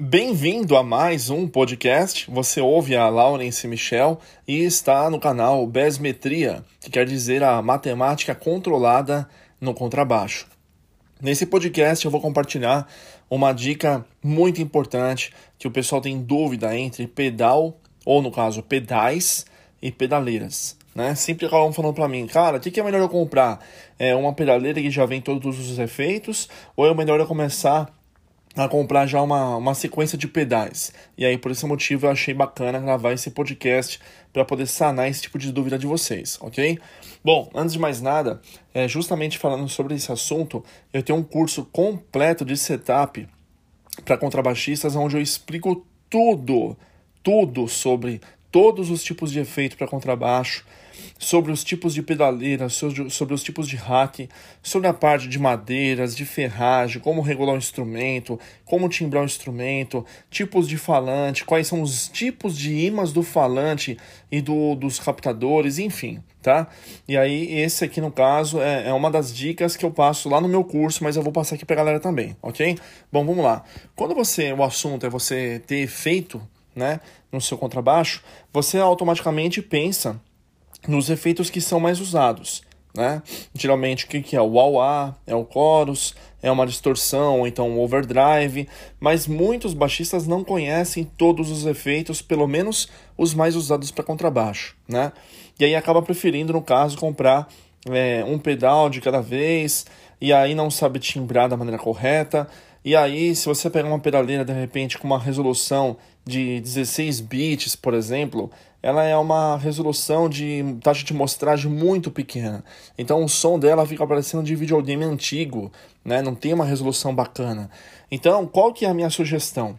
Bem-vindo a mais um podcast. Você ouve a Laurence Michel e está no canal Besmetria, que quer dizer a matemática controlada no contrabaixo. Nesse podcast eu vou compartilhar uma dica muito importante que o pessoal tem dúvida entre pedal, ou no caso, pedais e pedaleiras. Né? Sempre acabam falando para mim, cara, o que, que é melhor eu comprar? É uma pedaleira que já vem todos os efeitos, ou é melhor eu começar a comprar já uma, uma sequência de pedais. E aí, por esse motivo, eu achei bacana gravar esse podcast para poder sanar esse tipo de dúvida de vocês, ok? Bom, antes de mais nada, é, justamente falando sobre esse assunto, eu tenho um curso completo de setup para contrabaixistas, onde eu explico tudo, tudo sobre todos os tipos de efeito para contrabaixo, sobre os tipos de pedaleira, sobre os tipos de hack, sobre a parte de madeiras, de ferragem, como regular o instrumento, como timbrar o instrumento, tipos de falante, quais são os tipos de imãs do falante e do, dos captadores, enfim, tá? E aí, esse aqui no caso é, é uma das dicas que eu passo lá no meu curso, mas eu vou passar aqui pra galera também, ok? Bom, vamos lá. Quando você, o assunto é você ter efeito, né, no seu contrabaixo, você automaticamente pensa nos efeitos que são mais usados. Né? Geralmente o que é o wah é o chorus, é uma distorção, então um overdrive, mas muitos baixistas não conhecem todos os efeitos, pelo menos os mais usados para contrabaixo, né? E aí acaba preferindo, no caso, comprar é, um pedal de cada vez, e aí não sabe timbrar da maneira correta, e aí se você pegar uma pedaleira de repente com uma resolução de 16 bits, por exemplo, ela é uma resolução de taxa de mostragem muito pequena. Então o som dela fica parecendo de videogame antigo, né? Não tem uma resolução bacana. Então, qual que é a minha sugestão?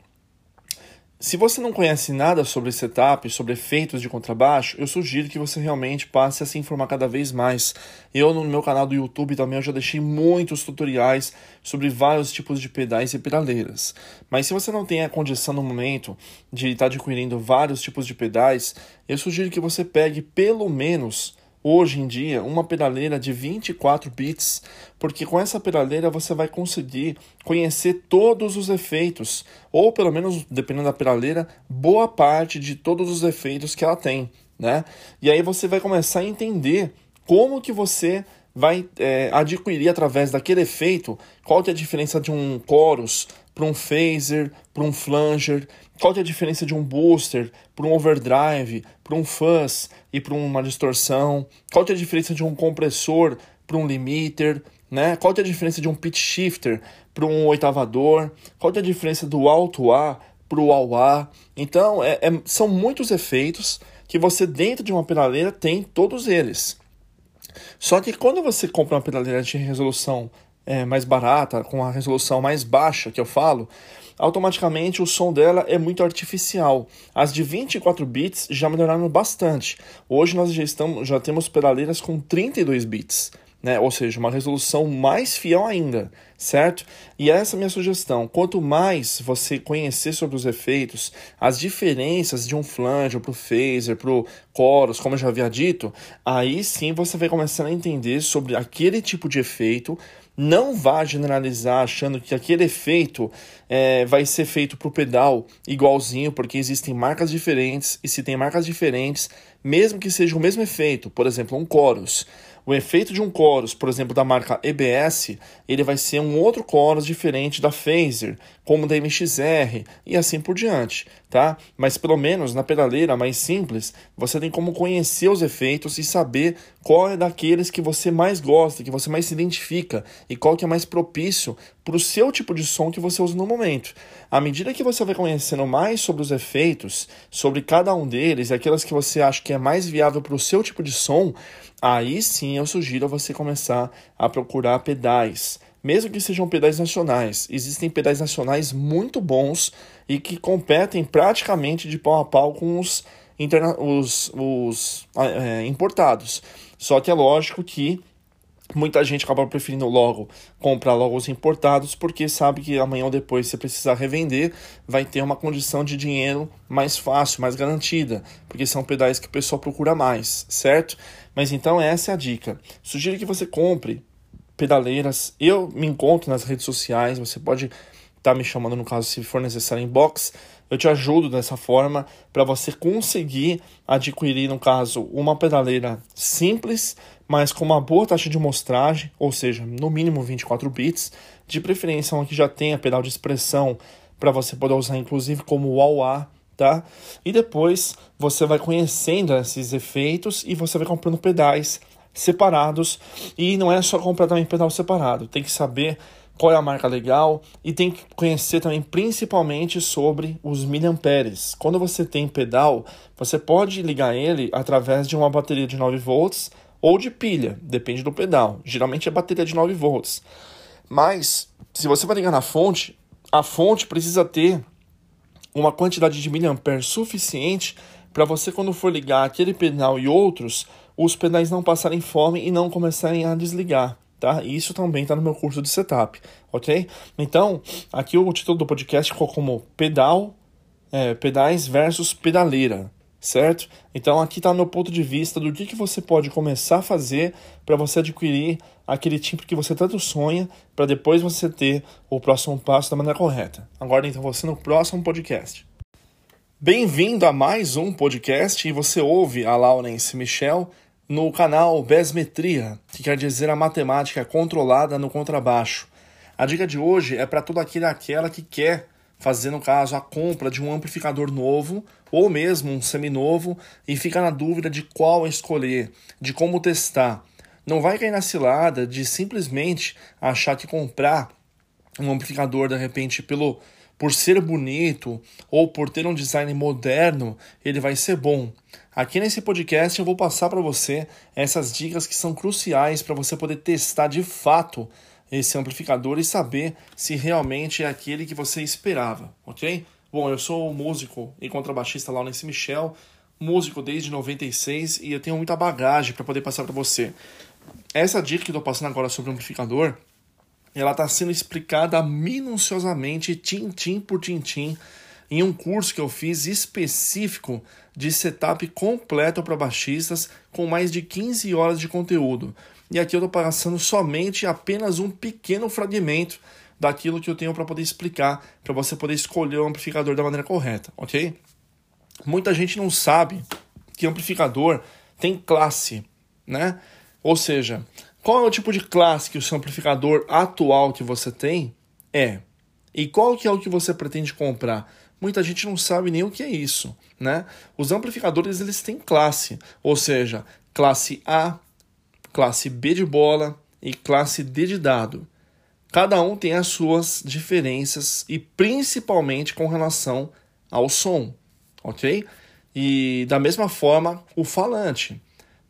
Se você não conhece nada sobre setup, sobre efeitos de contrabaixo, eu sugiro que você realmente passe a se informar cada vez mais. Eu no meu canal do YouTube também já deixei muitos tutoriais sobre vários tipos de pedais e pedaleiras. Mas se você não tem a condição no momento de estar adquirindo vários tipos de pedais, eu sugiro que você pegue pelo menos hoje em dia uma pedaleira de 24 bits, porque com essa pedaleira você vai conseguir conhecer todos os efeitos, ou pelo menos, dependendo da pedaleira, boa parte de todos os efeitos que ela tem, né? E aí você vai começar a entender como que você vai é, adquirir através daquele efeito qual que é a diferença de um chorus para um phaser, para um flanger, qual é a diferença de um booster para um overdrive, para um fuzz e para uma distorção, qual é a diferença de um compressor para um limiter, né? qual é a diferença de um pitch shifter para um oitavador, qual é a diferença do alto A para o ao A. Então, é, é, são muitos efeitos que você dentro de uma pedaleira tem todos eles. Só que quando você compra uma pedaleira de resolução é, mais barata, com a resolução mais baixa que eu falo, automaticamente o som dela é muito artificial. As de 24 bits já melhoraram bastante. Hoje nós já, estamos, já temos pedaleiras com 32 bits né? Ou seja, uma resolução mais fiel ainda, certo? E essa é a minha sugestão. Quanto mais você conhecer sobre os efeitos, as diferenças de um flange para o phaser, para o chorus, como eu já havia dito, aí sim você vai começar a entender sobre aquele tipo de efeito. Não vá generalizar achando que aquele efeito é, vai ser feito para o pedal igualzinho, porque existem marcas diferentes, e se tem marcas diferentes, mesmo que seja o mesmo efeito, por exemplo, um chorus, o efeito de um chorus, por exemplo, da marca EBS, ele vai ser um outro chorus diferente da Phaser, como da MXR e assim por diante, tá? Mas pelo menos na pedaleira mais simples, você tem como conhecer os efeitos e saber qual é daqueles que você mais gosta, que você mais se identifica e qual que é mais propício para o seu tipo de som que você usa no momento. À medida que você vai conhecendo mais sobre os efeitos, sobre cada um deles e aquelas que você acha que é mais viável para o seu tipo de som, aí sim eu sugiro você começar a procurar pedais. Mesmo que sejam pedais nacionais, existem pedais nacionais muito bons e que competem praticamente de pau a pau com os, interna os, os é, importados. Só que é lógico que Muita gente acaba preferindo logo comprar logo os importados porque sabe que amanhã ou depois, se precisar revender, vai ter uma condição de dinheiro mais fácil, mais garantida, porque são pedais que o pessoal procura mais, certo? Mas então essa é a dica. Sugiro que você compre pedaleiras. Eu me encontro nas redes sociais, você pode estar tá me chamando, no caso, se for necessário, inbox, eu te ajudo dessa forma para você conseguir adquirir, no caso, uma pedaleira simples, mas com uma boa taxa de mostragem, ou seja, no mínimo 24 bits, de preferência uma que já tenha pedal de expressão para você poder usar inclusive como wah tá? E depois você vai conhecendo esses efeitos e você vai comprando pedais separados e não é só comprar também pedal separado, tem que saber qual é a marca legal e tem que conhecer também principalmente sobre os miliamperes. Quando você tem pedal, você pode ligar ele através de uma bateria de 9 volts ou de pilha, depende do pedal. Geralmente é bateria de 9 volts. Mas se você vai ligar na fonte, a fonte precisa ter uma quantidade de miliamperes suficiente para você quando for ligar aquele pedal e outros, os pedais não passarem fome e não começarem a desligar tá? Isso também está no meu curso de setup, ok? Então, aqui o título do podcast ficou como pedal, é, pedais versus pedaleira, certo? Então aqui está meu ponto de vista do que, que você pode começar a fazer para você adquirir aquele tipo que você tanto sonha, para depois você ter o próximo passo da maneira correta. Agora então você no próximo podcast. Bem-vindo a mais um podcast e você ouve a Laurence Michel no canal Besmetria, que quer dizer a matemática controlada no contrabaixo. A dica de hoje é para todo aquele aquela que quer fazer, no caso, a compra de um amplificador novo ou mesmo um seminovo e fica na dúvida de qual escolher, de como testar. Não vai cair na cilada de simplesmente achar que comprar um amplificador de repente pelo por ser bonito ou por ter um design moderno, ele vai ser bom. Aqui nesse podcast eu vou passar para você essas dicas que são cruciais para você poder testar de fato esse amplificador e saber se realmente é aquele que você esperava, ok? Bom, eu sou músico e contrabaixista lá nesse Michel, músico desde 96 e eu tenho muita bagagem para poder passar para você. Essa dica que eu estou passando agora sobre o amplificador ela está sendo explicada minuciosamente, tintim por tintim, em um curso que eu fiz específico de setup completo para baixistas, com mais de 15 horas de conteúdo. E aqui eu estou passando somente apenas um pequeno fragmento daquilo que eu tenho para poder explicar, para você poder escolher o amplificador da maneira correta, ok? Muita gente não sabe que amplificador tem classe, né? Ou seja, qual é o tipo de classe que o seu amplificador atual que você tem é? E qual que é o que você pretende comprar? Muita gente não sabe nem o que é isso, né? Os amplificadores eles têm classe, ou seja, classe A, classe B de bola e classe D de dado. Cada um tem as suas diferenças e principalmente com relação ao som, ok? E da mesma forma, o falante.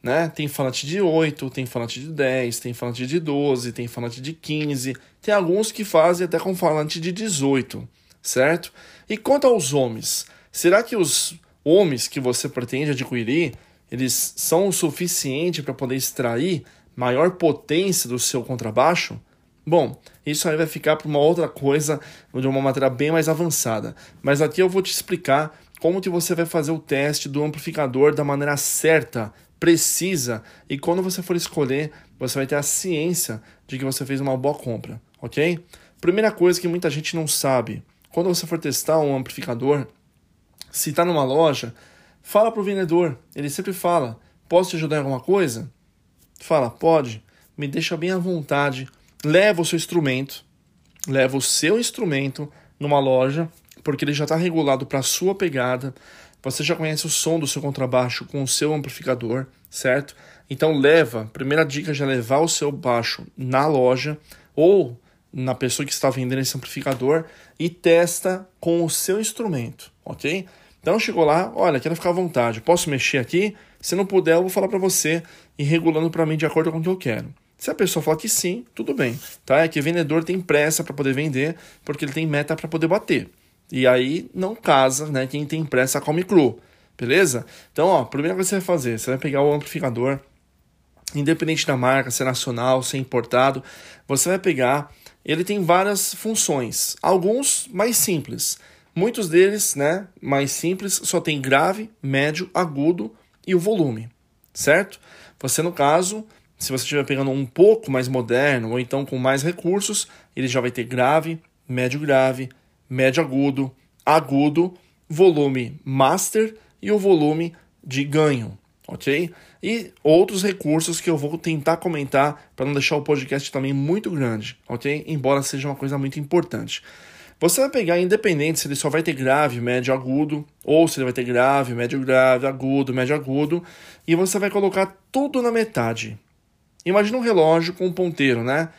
Né? Tem falante de 8, tem falante de 10, tem falante de 12, tem falante de 15, tem alguns que fazem até com falante de 18, certo? E quanto aos ohms, será que os ohms que você pretende adquirir, eles são o suficiente para poder extrair maior potência do seu contrabaixo? Bom, isso aí vai ficar para uma outra coisa, de uma matéria bem mais avançada. Mas aqui eu vou te explicar como que você vai fazer o teste do amplificador da maneira certa precisa e quando você for escolher, você vai ter a ciência de que você fez uma boa compra, ok? Primeira coisa que muita gente não sabe: quando você for testar um amplificador, se está numa loja, fala para o vendedor. Ele sempre fala: Posso te ajudar em alguma coisa? Fala: Pode, me deixa bem à vontade. Leva o seu instrumento, leva o seu instrumento numa loja, porque ele já está regulado para a sua pegada, você já conhece o som do seu contrabaixo com o seu amplificador, certo? Então leva, primeira dica já é levar o seu baixo na loja ou na pessoa que está vendendo esse amplificador e testa com o seu instrumento, ok? Então chegou lá, olha, quero ficar à vontade, posso mexer aqui? Se não puder, eu vou falar para você e regulando para mim de acordo com o que eu quero. Se a pessoa falar que sim, tudo bem, tá? É que o vendedor tem pressa para poder vender, porque ele tem meta para poder bater. E aí não casa, né? Quem tem pressa come cru, beleza? Então, ó, a primeira coisa que você vai fazer, você vai pegar o amplificador, independente da marca, se é nacional, se é importado, você vai pegar, ele tem várias funções, alguns mais simples. Muitos deles, né, mais simples, só tem grave, médio, agudo e o volume, certo? Você, no caso, se você estiver pegando um pouco mais moderno ou então com mais recursos, ele já vai ter grave, médio grave, médio agudo, agudo, volume master e o volume de ganho, ok? E outros recursos que eu vou tentar comentar para não deixar o podcast também muito grande, ok? Embora seja uma coisa muito importante. Você vai pegar independente se ele só vai ter grave, médio, agudo, ou se ele vai ter grave, médio, grave, agudo, médio, agudo, e você vai colocar tudo na metade. Imagina um relógio com um ponteiro, né?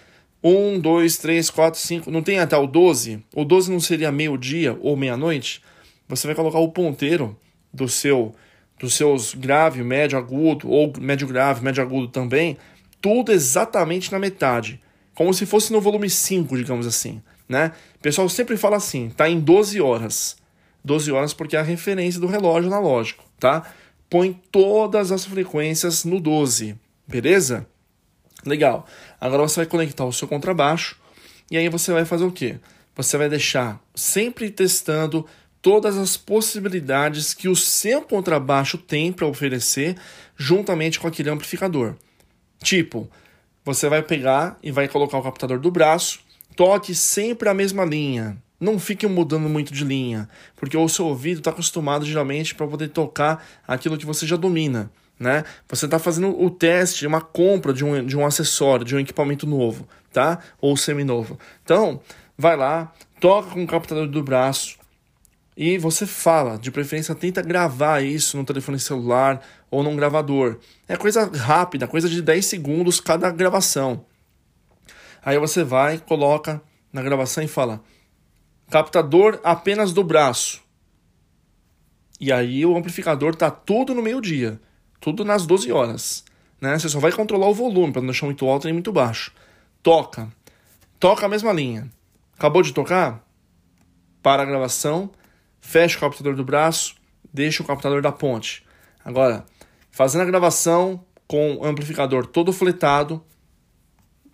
1, 2, 3, 4, 5, não tem até o 12? O 12 não seria meio-dia ou meia-noite? Você vai colocar o ponteiro do seu dos seus grave, médio, agudo, ou médio grave, médio agudo também, tudo exatamente na metade. Como se fosse no volume 5, digamos assim. Né? O pessoal sempre fala assim, tá em 12 horas. 12 horas porque é a referência do relógio analógico, tá? Põe todas as frequências no 12, beleza? Legal. Agora você vai conectar o seu contrabaixo e aí você vai fazer o quê? Você vai deixar sempre testando todas as possibilidades que o seu contrabaixo tem para oferecer juntamente com aquele amplificador. Tipo, você vai pegar e vai colocar o captador do braço, toque sempre a mesma linha. Não fique mudando muito de linha, porque o seu ouvido está acostumado geralmente para poder tocar aquilo que você já domina. Né? Você está fazendo o teste, uma compra de um, de um acessório, de um equipamento novo, tá? Ou seminovo. Então, vai lá, toca com o captador do braço, e você fala, de preferência tenta gravar isso no telefone celular ou num gravador. É coisa rápida, coisa de 10 segundos cada gravação. Aí você vai, coloca na gravação e fala: captador apenas do braço. E aí o amplificador tá tudo no meio-dia, tudo nas 12 horas. Né? Você só vai controlar o volume para não deixar muito alto nem muito baixo. Toca. Toca a mesma linha. Acabou de tocar? Para a gravação fecha o captador do braço, deixa o captador da ponte. Agora, fazendo a gravação com o amplificador todo fletado,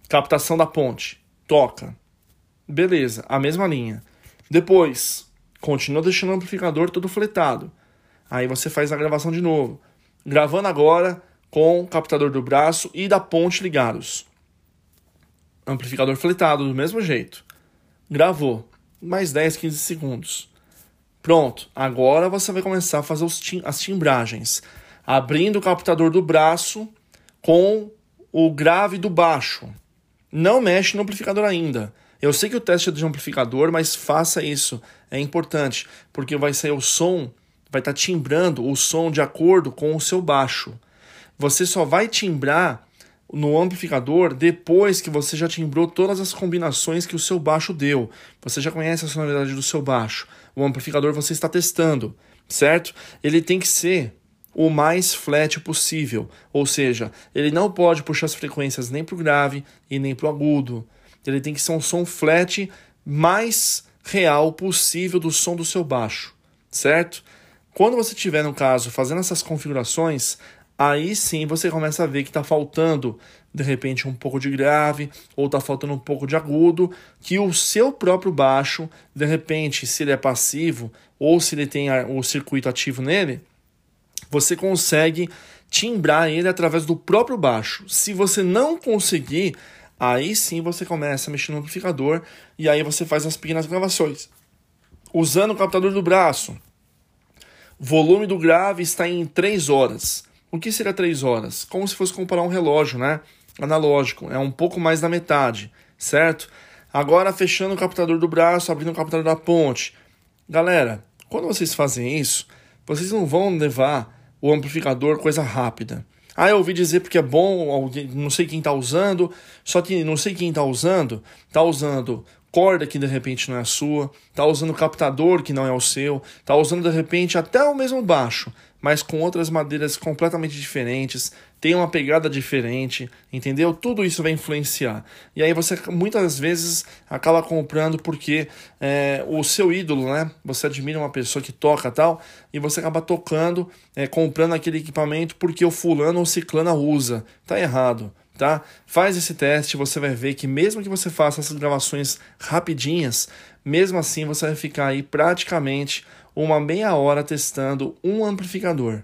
captação da ponte, toca. Beleza, a mesma linha. Depois, continua deixando o amplificador todo fletado. Aí você faz a gravação de novo. Gravando agora com o captador do braço e da ponte ligados. Amplificador fletado do mesmo jeito. Gravou. Mais 10, 15 segundos. Pronto, agora você vai começar a fazer tim as timbragens, abrindo o captador do braço com o grave do baixo. Não mexe no amplificador ainda. Eu sei que o teste é de amplificador, mas faça isso. É importante, porque vai sair o som, vai estar tá timbrando o som de acordo com o seu baixo. Você só vai timbrar no amplificador depois que você já timbrou todas as combinações que o seu baixo deu. Você já conhece a sonoridade do seu baixo. O amplificador você está testando, certo? Ele tem que ser o mais flat possível, ou seja, ele não pode puxar as frequências nem para o grave e nem para o agudo. Ele tem que ser um som flat mais real possível do som do seu baixo, certo? Quando você estiver, no caso, fazendo essas configurações, aí sim você começa a ver que está faltando de repente um pouco de grave ou está faltando um pouco de agudo, que o seu próprio baixo, de repente, se ele é passivo ou se ele tem o circuito ativo nele, você consegue timbrar ele através do próprio baixo. Se você não conseguir, aí sim você começa a mexer no amplificador e aí você faz as pequenas gravações. Usando o captador do braço, volume do grave está em 3 horas. O que seria 3 horas? Como se fosse comparar um relógio, né? Analógico, é um pouco mais da metade, certo? Agora fechando o captador do braço, abrindo o captador da ponte. Galera, quando vocês fazem isso, vocês não vão levar o amplificador coisa rápida. Ah, eu ouvi dizer porque é bom, não sei quem está usando, só que não sei quem está usando, está usando corda que de repente não é a sua, está usando captador que não é o seu, está usando de repente até o mesmo baixo mas com outras madeiras completamente diferentes, tem uma pegada diferente, entendeu? Tudo isso vai influenciar. E aí você muitas vezes acaba comprando porque é, o seu ídolo, né? Você admira uma pessoa que toca tal, e você acaba tocando, é, comprando aquele equipamento porque o fulano ou ciclana usa. Tá errado. Tá? Faz esse teste, você vai ver que mesmo que você faça essas gravações rapidinhas, mesmo assim você vai ficar aí praticamente uma meia hora testando um amplificador.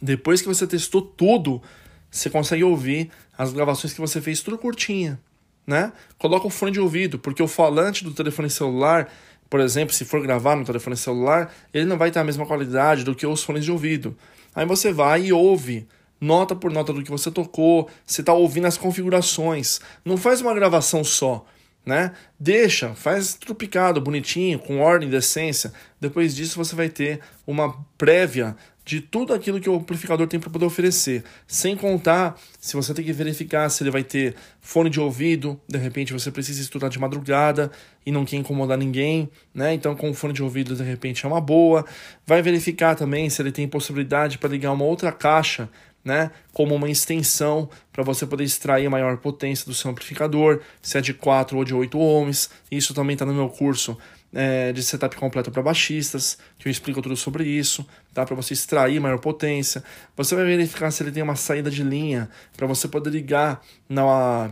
Depois que você testou tudo, você consegue ouvir as gravações que você fez tudo curtinha. né? Coloca o fone de ouvido, porque o falante do telefone celular, por exemplo, se for gravar no telefone celular, ele não vai ter a mesma qualidade do que os fones de ouvido. Aí você vai e ouve nota por nota do que você tocou, você está ouvindo as configurações. Não faz uma gravação só, né? Deixa, faz trupicado, bonitinho, com ordem, decência. Depois disso você vai ter uma prévia de tudo aquilo que o amplificador tem para poder oferecer, sem contar se você tem que verificar se ele vai ter fone de ouvido, de repente você precisa estudar de madrugada e não quer incomodar ninguém, né? Então com fone de ouvido de repente é uma boa. Vai verificar também se ele tem possibilidade para ligar uma outra caixa né, como uma extensão para você poder extrair maior potência do seu amplificador, se é de 4 ou de 8 ohms. Isso também está no meu curso é, de setup completo para baixistas, que eu explico tudo sobre isso, tá? Para você extrair maior potência. Você vai verificar se ele tem uma saída de linha para você poder ligar na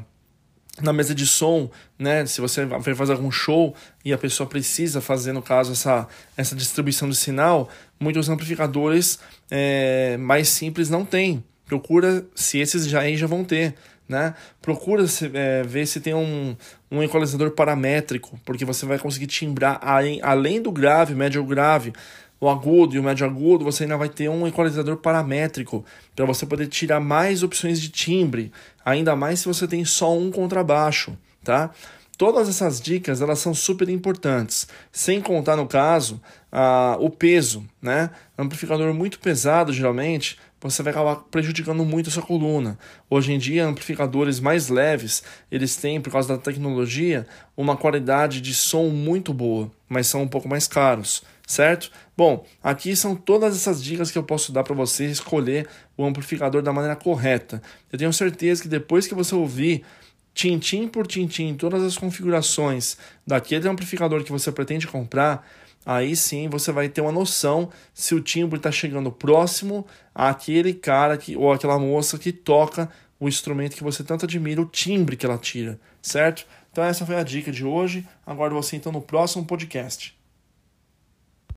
na mesa de som, né? Se você vai fazer algum show e a pessoa precisa fazer, no caso, essa, essa distribuição de sinal, muitos amplificadores é, mais simples não tem. Procura se esses já aí já vão ter né? Procura se, é, ver se tem um, um equalizador paramétrico, porque você vai conseguir timbrar além, além do grave, médio grave, o agudo e o médio agudo, você ainda vai ter um equalizador paramétrico para você poder tirar mais opções de timbre, ainda mais se você tem só um contrabaixo, tá? Todas essas dicas elas são super importantes, sem contar no caso a, o peso, né? Amplificador muito pesado geralmente você vai acabar prejudicando muito a sua coluna. Hoje em dia, amplificadores mais leves, eles têm, por causa da tecnologia, uma qualidade de som muito boa, mas são um pouco mais caros, certo? Bom, aqui são todas essas dicas que eu posso dar para você escolher o amplificador da maneira correta. Eu tenho certeza que depois que você ouvir tintim por tintim todas as configurações daquele amplificador que você pretende comprar, aí sim você vai ter uma noção se o timbre está chegando próximo àquele cara que, ou aquela moça que toca o instrumento que você tanto admira, o timbre que ela tira, certo? Então essa foi a dica de hoje. Aguardo você então no próximo podcast.